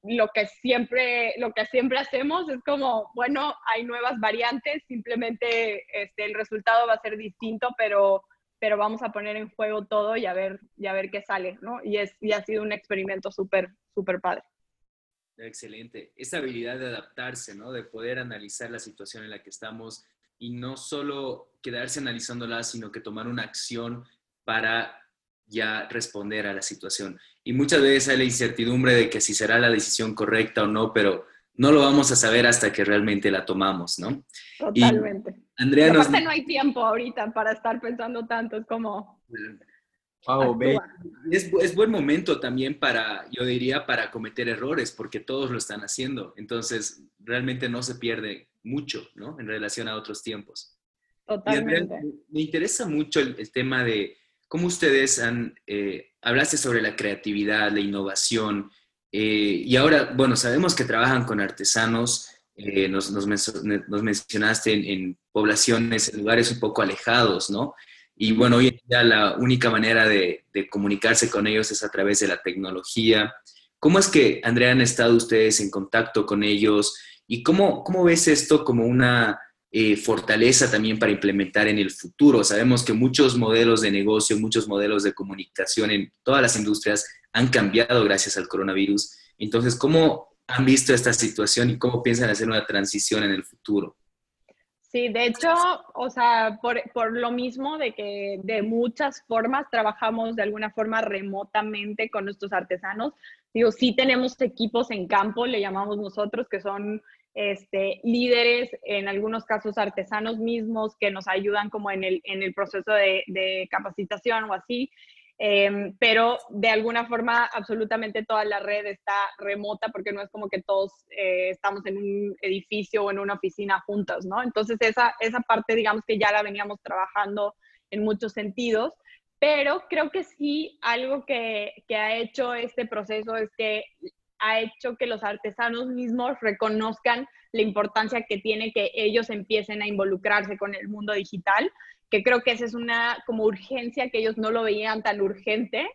lo que, siempre, lo que siempre hacemos es como, bueno, hay nuevas variantes, simplemente este, el resultado va a ser distinto, pero, pero vamos a poner en juego todo y a ver, y a ver qué sale, ¿no? Y, es, y ha sido un experimento súper, súper padre. Excelente. Esa habilidad de adaptarse, ¿no? De poder analizar la situación en la que estamos y no solo quedarse analizándola, sino que tomar una acción para ya responder a la situación. Y muchas veces hay la incertidumbre de que si será la decisión correcta o no, pero no lo vamos a saber hasta que realmente la tomamos, ¿no? Totalmente. Andrea nos... no hay tiempo ahorita para estar pensando tanto, es como... es, es, buen momento también para, yo diría, para cometer errores, porque todos lo están haciendo. Entonces, realmente no se pierde mucho, ¿no? En relación a otros tiempos. Totalmente. me interesa mucho el tema de ¿Cómo ustedes han, eh, hablaste sobre la creatividad, la innovación, eh, y ahora, bueno, sabemos que trabajan con artesanos, eh, nos, mencionaste en, poblaciones, en lugares un poco alejados, ¿no? Y bueno, hoy en día la única manera de, de, comunicarse con ellos es a través de la tecnología. ¿Cómo es que, Andrea, han estado ustedes en contacto con ellos? ¿Y cómo, cómo ves esto como una eh, fortaleza también para implementar en el futuro. Sabemos que muchos modelos de negocio, muchos modelos de comunicación en todas las industrias han cambiado gracias al coronavirus. Entonces, ¿cómo han visto esta situación y cómo piensan hacer una transición en el futuro? Sí, de hecho, o sea, por, por, lo mismo de que de muchas formas trabajamos de alguna forma remotamente con nuestros artesanos. Digo, sí tenemos equipos en campo, le llamamos nosotros, que son este, líderes, en algunos casos artesanos mismos que nos ayudan como en el, en el proceso de, capacitación o así. Em, pero de alguna forma absolutamente toda la red está remota porque no es como que todos eh, estamos en un edificio o en una oficina juntos, ¿no? Entonces esa, esa parte digamos que ya la veníamos trabajando en muchos sentidos, pero creo que sí algo que, que ha hecho este proceso es que ha hecho que los artesanos mismos reconozcan la importancia que tiene que ellos empiecen a involucrarse con el mundo digital, que creo que esa es una como urgencia que ellos no lo veían tan urgente,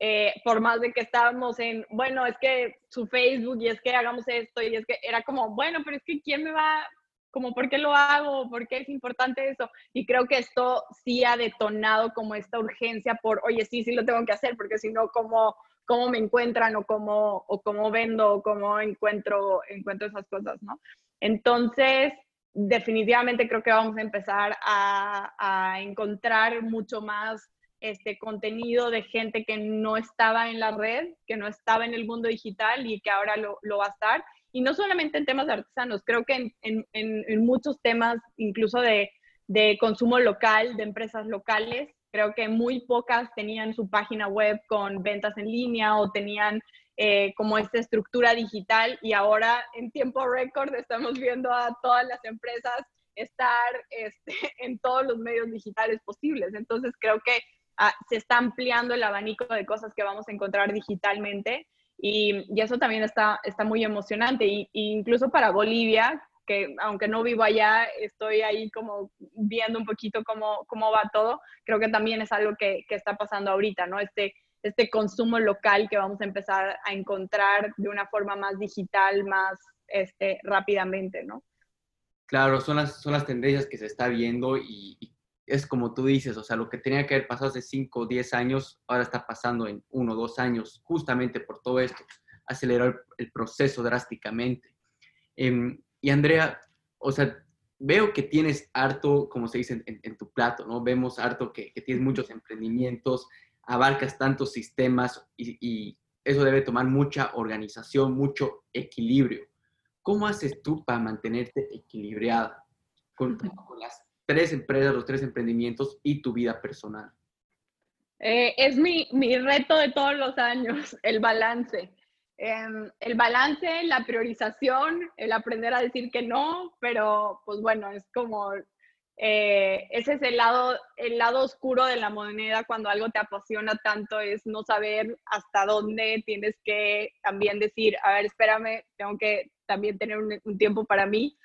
eh, por más de que estábamos en, bueno, es que su Facebook y es que hagamos esto y es que era como, bueno, pero es que ¿quién me va, como, ¿por qué lo hago? ¿Por qué es importante eso? Y creo que esto sí ha detonado como esta urgencia por, oye, sí, sí lo tengo que hacer, porque si no, como cómo me encuentran o cómo, o cómo vendo o cómo encuentro, encuentro esas cosas, ¿no? Entonces, definitivamente creo que vamos a empezar a, encontrar mucho más este contenido de gente que no estaba en la red, que no estaba en el mundo digital y que ahora lo, va a estar. Y no solamente en temas de artesanos, creo que en, en, en muchos temas, incluso de, de consumo local, de empresas locales, Creo que muy pocas tenían su página web con ventas en línea o tenían eh, como esta estructura digital y ahora en tiempo récord estamos viendo a todas las empresas estar este, en todos los medios digitales posibles. Entonces creo que ah, se está ampliando el abanico de cosas que vamos a encontrar digitalmente y, y eso también está, está muy emocionante. Y, incluso para Bolivia, que aunque no vivo allá, estoy ahí como viendo un poquito cómo, cómo va todo. Creo que también es algo que, que, está pasando ahorita, ¿no? Este, este consumo local que vamos a empezar a encontrar de una forma más digital, más este, rápidamente, ¿no? Claro, son las, son las tendencias que se está viendo y, es como tú dices, o sea, lo que tenía que haber pasado hace 5 o 10 años, ahora está pasando en 1 o 2 años, justamente por todo esto, aceleró el, el proceso drásticamente. Eh, y Andrea, o sea, veo que tienes harto, como se dice en, tu plato, ¿no? Vemos harto que, tienes muchos emprendimientos, abarcas tantos sistemas y, eso debe tomar mucha organización, mucho equilibrio. ¿Cómo haces tú para mantenerte equilibrada con, las tres empresas, los tres emprendimientos y tu vida personal? Eh, es mi, mi reto de todos los años, el balance. Em, el balance, la priorización, el aprender a decir que no, pero pues bueno, es como eh, ese es el lado, el lado oscuro de la moneda cuando algo te apasiona tanto, es no saber hasta dónde tienes que también decir, a ver, espérame, tengo que también tener un, tiempo para mí.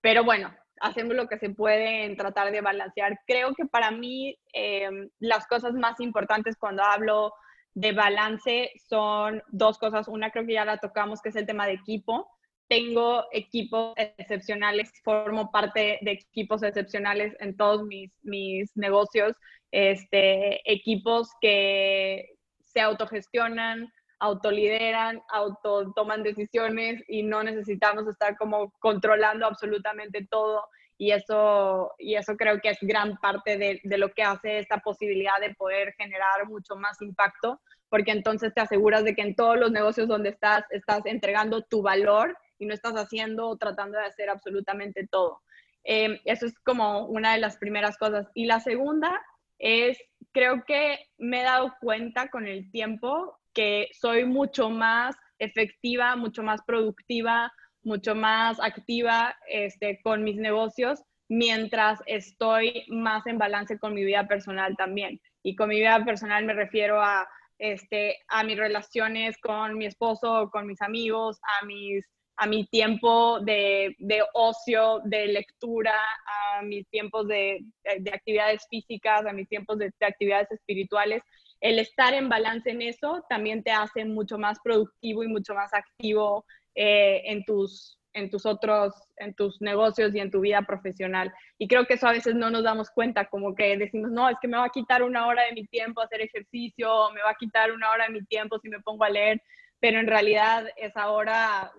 Pero bueno, hacemos lo que se puede en tratar de balancear. Creo que para mí em, las cosas más importantes cuando hablo de balance son dos cosas. Una creo que ya la tocamos, que es el tema de equipo tengo equipos excepcionales, formo parte de equipos excepcionales en todos mis, mis negocios, este, equipos que se autogestionan, autolideran, auto toman decisiones y no necesitamos estar como controlando absolutamente todo. Y eso, y eso creo que es gran parte de, de lo que hace esta posibilidad de poder generar mucho más impacto, porque entonces te aseguras de que en todos los negocios donde estás, estás entregando tu valor y no estás haciendo o tratando de hacer absolutamente todo. Eh, eso es como una de las primeras cosas. Y la segunda es, creo que me he dado cuenta con el tiempo que soy mucho más efectiva, mucho más productiva, mucho más activa este, con mis negocios mientras estoy más en balance con mi vida personal también. Y con mi vida personal me refiero a, este, a mis relaciones con mi esposo, con mis amigos, a mis a mi tiempo de, ocio, de lectura, a mis tiempos de, actividades físicas, a mis tiempos de, actividades espirituales. El estar en balance en eso también te hace mucho más productivo y mucho más activo eh, en, tus, en tus otros, en tus negocios y en tu vida profesional. Y creo que eso a veces no nos damos cuenta, como que decimos, no, es que me va a quitar una hora de mi tiempo hacer ejercicio, me va a quitar una hora de mi tiempo si me pongo a leer, pero en realidad esa hora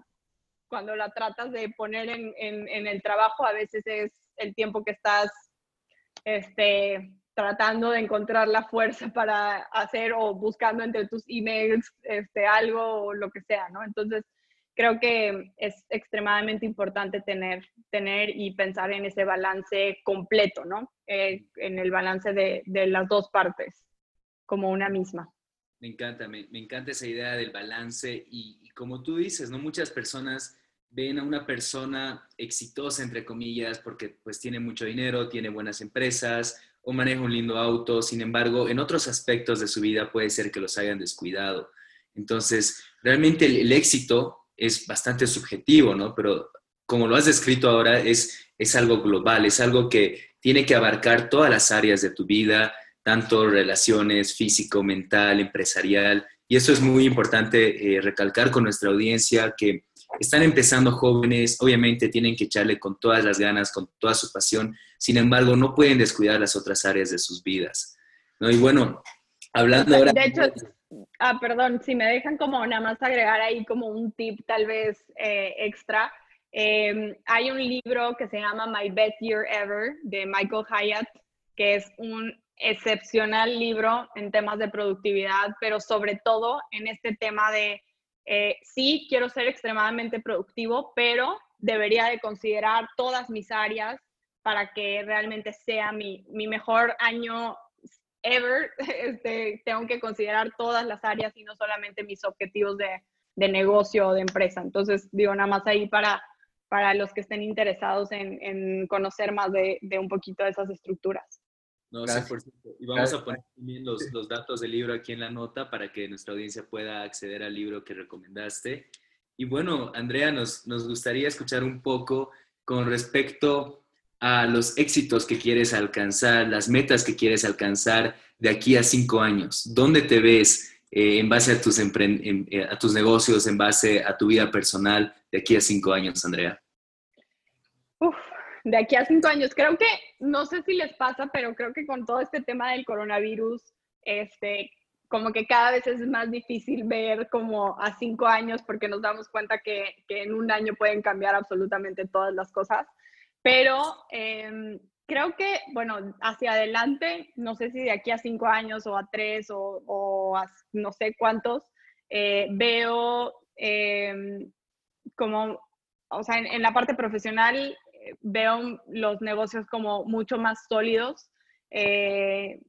cuando la tratas de poner en, en, el trabajo, a veces es el tiempo que estás este, tratando de encontrar la fuerza para hacer o buscando entre tus emails este, algo o lo que sea, ¿no? Entonces, creo que es extremadamente importante tener, tener y pensar en ese balance completo, ¿no? Eh, en el balance de, de, las dos partes, como una misma. Me encanta, me, me encanta esa idea del balance y, y, como tú dices, ¿no? Muchas personas ven a una persona exitosa, entre comillas, porque pues tiene mucho dinero, tiene buenas empresas o maneja un lindo auto, sin embargo, en otros aspectos de su vida puede ser que los hayan descuidado. Entonces, realmente el, éxito es bastante subjetivo, ¿no? Pero como lo has descrito ahora, es, es algo global, es algo que tiene que abarcar todas las áreas de tu vida, tanto relaciones físico, mental, empresarial. Y eso es muy importante eh, recalcar con nuestra audiencia que están empezando jóvenes, obviamente tienen que echarle con todas las ganas, con toda su pasión, sin embargo, no pueden descuidar las otras áreas de sus vidas. ¿no? Y bueno, hablando ahora... De hecho, ah, perdón, si me dejan como nada más agregar ahí como un tip tal vez eh, extra. Em, hay un libro que se llama My Best Year Ever de Michael Hyatt, que es un excepcional libro en temas de productividad, pero sobre todo en este tema de eh, sí quiero ser extremadamente productivo, pero debería de considerar todas mis áreas para que realmente sea mi, mi mejor año ever. Este, tengo que considerar todas las áreas y no solamente mis objetivos de, de negocio o de empresa. Entonces, digo, nada más ahí para, para los que estén interesados en, en conocer más de, de un poquito de esas estructuras. No, Y vamos a poner también los, los, datos del libro aquí en la nota para que nuestra audiencia pueda acceder al libro que recomendaste. Y bueno, Andrea, nos, nos gustaría escuchar un poco con respecto a los éxitos que quieres alcanzar, las metas que quieres alcanzar de aquí a cinco años. ¿Dónde te ves eh, en base a tus, eh, a tus negocios, en base a tu vida personal de aquí a cinco años, Andrea? Uf, de aquí a cinco años. Creo que, no sé si les pasa, pero creo que con todo este tema del coronavirus, este, como que cada vez es más difícil ver como a cinco años porque nos damos cuenta que, que en un año pueden cambiar absolutamente todas las cosas. Pero em, creo que, bueno, hacia adelante, no sé si de aquí a cinco años o a tres o, no sé cuántos, eh, veo em, como, o sea, en, la parte profesional veo los negocios como mucho más sólidos, eh,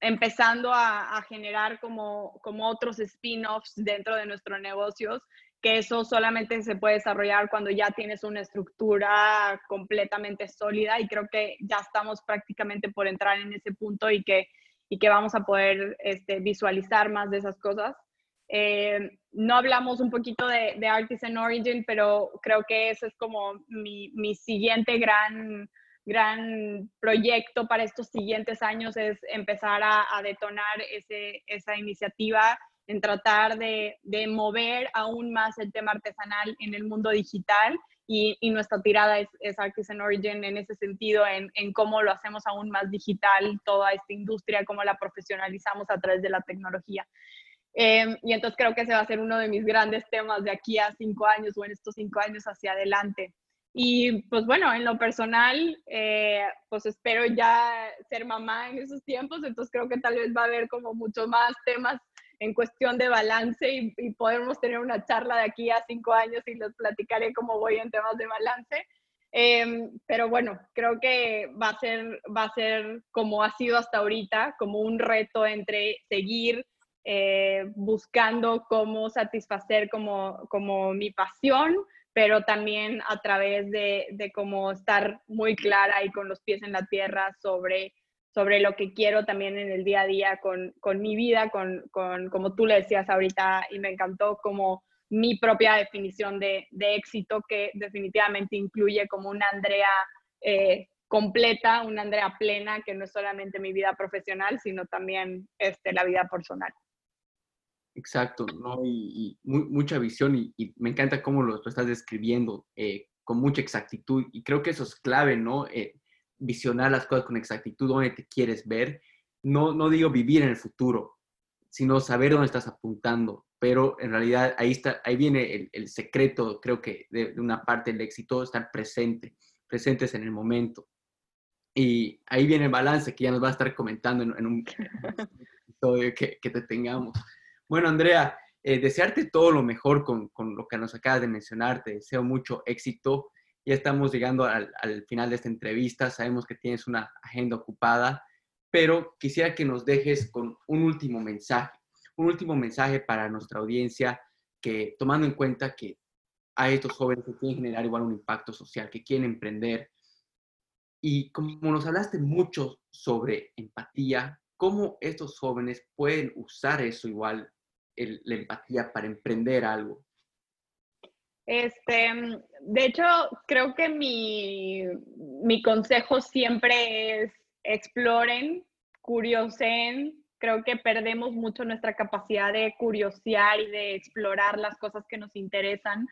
empezando a, generar como, como otros spin-offs dentro de nuestros negocios que eso solamente se puede desarrollar cuando ya tienes una estructura completamente sólida y creo que ya estamos prácticamente por entrar en ese punto y que, y que vamos a poder este, visualizar más de esas cosas. Eh, no hablamos un poquito de, de, Artisan Origin, pero creo que ese es como mi, mi siguiente gran, gran proyecto para estos siguientes años, es empezar a, detonar ese, esa iniciativa en tratar de, de, mover aún más el tema artesanal en el mundo digital y, y nuestra tirada es, es, Artisan Origin en ese sentido, en, en, cómo lo hacemos aún más digital, toda esta industria, cómo la profesionalizamos a través de la tecnología. Eh, y entonces creo que ese va a ser uno de mis grandes temas de aquí a cinco años o en estos cinco años hacia adelante. Y pues bueno, en lo personal, eh, pues espero ya ser mamá en esos tiempos, entonces creo que tal vez va a haber como mucho más temas en cuestión de balance y, y podemos tener una charla de aquí a cinco años y les platicaré cómo voy en temas de balance. Eh, pero bueno, creo que va a, ser, va a ser como ha sido hasta ahorita, como un reto entre seguir eh, buscando cómo satisfacer como, como mi pasión, pero también a través de, de cómo estar muy clara y con los pies en la tierra sobre sobre lo que quiero también en el día a día con, con mi vida, con, con, como tú le decías ahorita, y me encantó como mi propia definición de, de éxito, que definitivamente incluye como una Andrea eh, completa, una Andrea plena, que no es solamente mi vida profesional, sino también este, la vida personal. Exacto, ¿no? y, y muy, mucha visión y, y, me encanta cómo lo, lo estás describiendo eh, con mucha exactitud y creo que eso es clave, ¿no? Eh, visionar las cosas con exactitud, dónde te quieres ver. No, no digo vivir en el futuro, sino saber dónde estás apuntando. Pero en realidad ahí, está, ahí viene el, el secreto, creo que, de, de, una parte del éxito, estar presente, presentes en el momento. Y ahí viene el balance que ya nos va a estar comentando en, en un episodio que, que, te tengamos. Bueno, Andrea, eh, desearte todo lo mejor con, con, lo que nos acabas de mencionar. Te deseo mucho éxito ya estamos llegando al, al, final de esta entrevista, sabemos que tienes una agenda ocupada, pero quisiera que nos dejes con un último mensaje, un último mensaje para nuestra audiencia, que tomando en cuenta que hay estos jóvenes que quieren generar igual un impacto social, que quieren emprender, y como nos hablaste mucho sobre empatía, cómo estos jóvenes pueden usar eso igual, el, la empatía para emprender algo. Este, de hecho, creo que mi, mi consejo siempre es exploren, curiosen. Creo que perdemos mucho nuestra capacidad de curiosear y de explorar las cosas que nos interesan.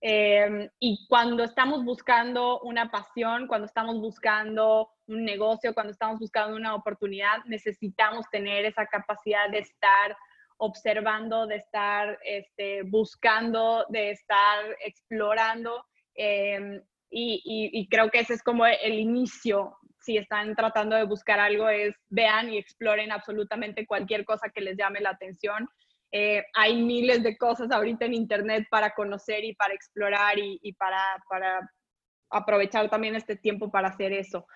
Eh, y cuando estamos buscando una pasión, cuando estamos buscando un negocio, cuando estamos buscando una oportunidad, necesitamos tener esa capacidad de estar observando, de estar este, buscando, de estar explorando. Y, y, y, creo que ese es como el inicio. Si están tratando de buscar algo, es vean y exploren absolutamente cualquier cosa que les llame la atención. Eh, hay miles de cosas ahorita en Internet para conocer y para explorar y, y para, para aprovechar también este tiempo para hacer eso.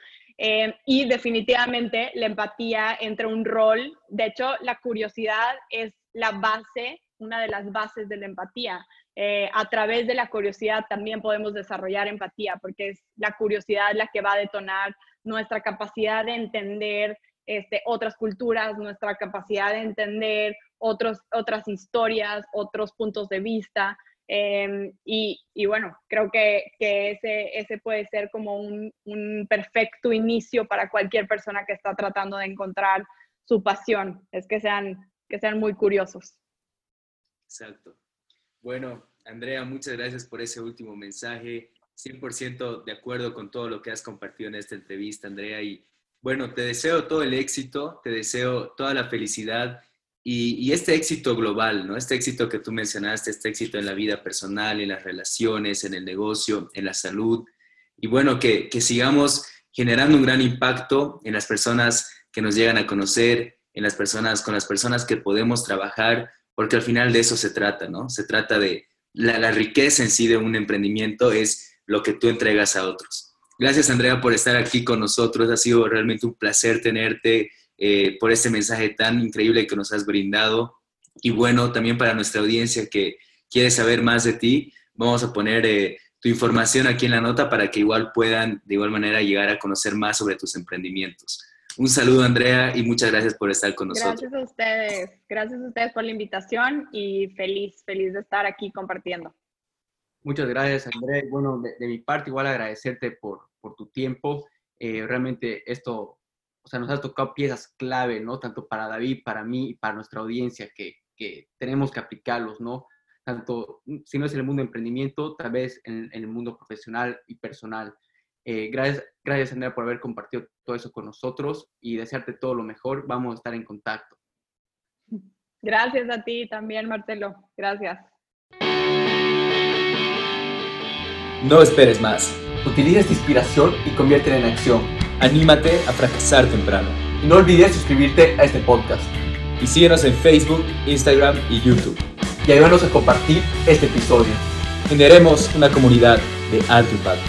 Eh, y definitivamente la empatía entra un rol. De hecho, la curiosidad es la base, una de las bases de la empatía. Eh, a través de la curiosidad también podemos desarrollar empatía, porque es la curiosidad la que va a detonar nuestra capacidad de entender este, otras culturas, nuestra capacidad de entender otros, otras historias, otros puntos de vista. Eh, y, y, bueno, creo que, que, ese, ese puede ser como un, un, perfecto inicio para cualquier persona que está tratando de encontrar su pasión, es que sean, que sean muy curiosos. Exacto. Bueno, Andrea, muchas gracias por ese último mensaje. 100% de acuerdo con todo lo que has compartido en esta entrevista, Andrea. Y bueno, te deseo todo el éxito, te deseo toda la felicidad y, este éxito global, ¿no? Este éxito que tú mencionaste, este éxito en la vida personal, en las relaciones, en el negocio, en la salud. Y bueno, que, sigamos generando un gran impacto en las personas que nos llegan a conocer, en las personas, con las personas que podemos trabajar, porque al final de eso se trata, ¿no? Se trata de la riqueza en sí de un emprendimiento es lo que tú entregas a otros. Gracias, Andrea, por estar aquí con nosotros. Ha sido realmente un placer tenerte eh, por este mensaje tan increíble que nos has brindado. Y bueno, también para nuestra audiencia que, quiere saber más de ti, vamos a poner eh, tu información aquí en la nota para que igual puedan de igual manera llegar a conocer más sobre tus emprendimientos. Un saludo, Andrea, y muchas gracias por estar con nosotros. Gracias a ustedes, gracias a ustedes por la invitación y feliz, feliz de estar aquí compartiendo. Muchas gracias, Andrea. Bueno, de, mi parte, igual agradecerte por, por tu tiempo. Eh, realmente esto, o sea, nos ha tocado piezas clave, ¿no? Tanto para David, para mí y para nuestra audiencia, que, que tenemos que aplicarlos, ¿no? Tanto, si no es en el mundo de emprendimiento, tal vez en, en el mundo profesional y personal. Eh, gracias, gracias, Andrea, por haber compartido todo eso con nosotros y desearte todo lo mejor. Vamos a estar en contacto. Gracias a ti también, Marcelo. Gracias. No esperes más. Utiliza esta inspiración y conviértela en acción. Anímate a fracasar temprano. No olvides suscribirte a este podcast. Y síguenos en Facebook, Instagram y YouTube. Y ayúdanos a compartir este episodio. Generemos una comunidad de alto impacto.